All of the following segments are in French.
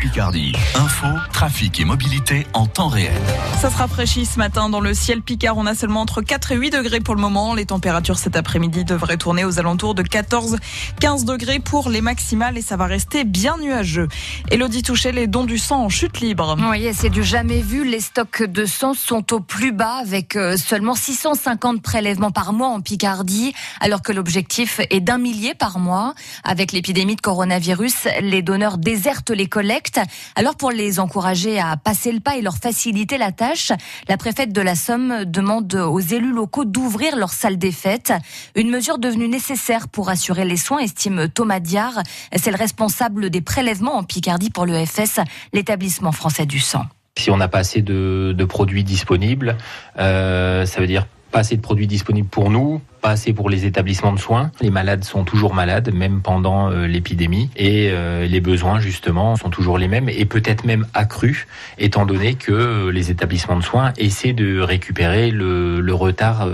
Picardie. Info, trafic et mobilité en temps réel. Ça se rafraîchit ce matin dans le ciel Picard. On a seulement entre 4 et 8 degrés pour le moment. Les températures cet après-midi devraient tourner aux alentours de 14-15 degrés pour les maximales et ça va rester bien nuageux. Elodie Touché, les dons du sang en chute libre. Oui, c'est du jamais vu. Les stocks de sang sont au plus bas avec euh, seulement 650 prélèvements par mois en Picardie, alors que l'objectif est d'un millier par mois. Avec l'épidémie de coronavirus, les donneurs désertent les collectes. Alors pour les encourager à passer le pas et leur faciliter la tâche, la préfète de la Somme demande aux élus locaux d'ouvrir leur salle des fêtes. Une mesure devenue nécessaire pour assurer les soins, estime Thomas Diard. C'est le responsable des prélèvements en Picardie pour l'EFS, l'établissement français du sang. Si on n'a pas assez de, de produits disponibles, euh, ça veut dire pas assez de produits disponibles pour nous, pas assez pour les établissements de soins. Les malades sont toujours malades, même pendant euh, l'épidémie, et euh, les besoins justement sont toujours les mêmes, et peut-être même accrus, étant donné que euh, les établissements de soins essaient de récupérer le, retard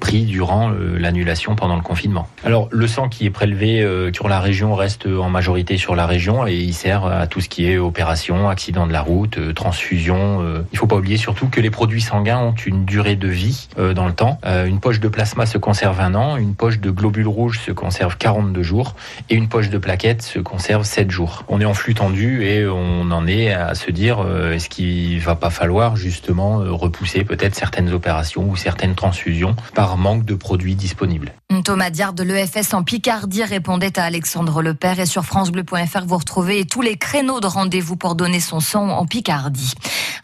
pris durant l'annulation pendant le confinement. Alors le sang qui est prélevé sur la région reste en majorité sur la région, et il sert à tout ce qui est opération, accident de la route, transfusion. Il faut pas oublier surtout que les produits sanguins ont une durée de vie dans le temps. Une poche de plasma se conserve un an, une poche de globules rouges se conserve 42 jours et une poche de plaquettes se conserve 7 jours. On est en flux tendu et on en est à se dire euh, est-ce qu'il va pas falloir justement euh, repousser peut-être certaines opérations ou certaines transfusions par manque de produits disponibles. Thomas Diard de l'EFS en Picardie répondait à Alexandre Lepère et sur francebleu.fr vous retrouvez tous les créneaux de rendez-vous pour donner son sang en Picardie.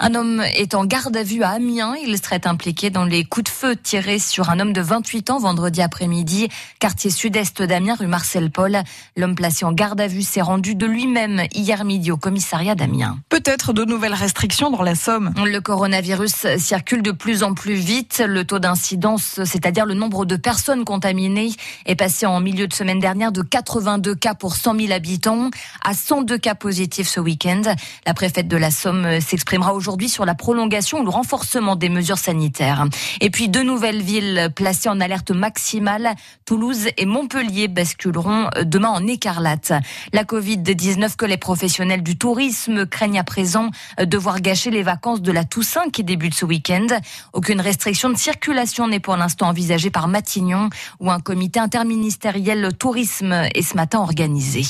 Un homme est en garde à vue à Amiens. Il serait impliqué dans les coups de feu tirés sur un homme de 28 ans vendredi après-midi, quartier sud-est d'Amiens, rue Marcel Paul. L'homme placé en garde à vue s'est rendu de lui-même hier midi au commissariat d'Amiens. Peut-être de nouvelles restrictions dans la Somme. Le coronavirus circule de plus en plus vite. Le taux d'incidence, c'est-à-dire le nombre de personnes contaminées, est passé en milieu de semaine dernière de 82 cas pour 100 000 habitants à 102 cas positifs ce week-end. La préfète de la Somme s'exprimera aujourd'hui sur la prolongation ou le renforcement des mesures sanitaires. Et puis deux nouvelles villes placées en alerte maximale, Toulouse et Montpellier basculeront demain en écarlate. La Covid-19 que les professionnels du tourisme craignent à présent de voir gâcher les vacances de la Toussaint qui débute ce week-end. Aucune restriction de circulation n'est pour l'instant envisagée par Matignon où un comité interministériel tourisme est ce matin organisé.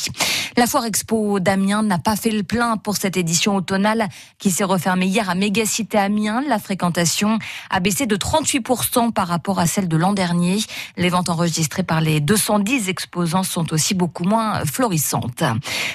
La Foire Expo d'Amiens n'a pas fait le plein pour cette édition automnale qui s'est refermée hier à Mégacité Amiens. La fréquentation a baissé de 38% par rapport à celle de l'an dernier. Les ventes enregistrées par les 210 exposants sont aussi beaucoup moins florissantes.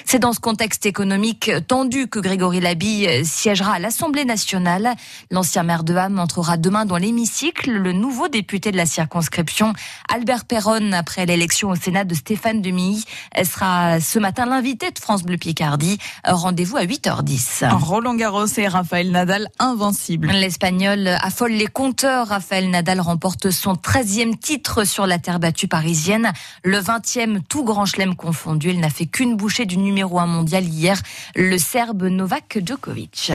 C'est dans ce contexte économique tendu que Grégory Labille siégera à l'Assemblée nationale. L'ancien maire de Ham entrera demain dans l'hémicycle. Le nouveau député de la circonscription, Albert Perron, après l'élection au Sénat de Stéphane Demilly, sera ce matin l'invité de France Bleu Picardie. Rendez-vous à 8h10. Roland Garros et Nadal invincible. L'Espagnol affole les compteurs. Raphaël Nadal remporte son 13e titre sur la terre battue parisienne. Le 20e, tout grand chelem confondu. Il n'a fait qu'une bouchée du numéro 1 mondial hier, le Serbe Novak Djokovic.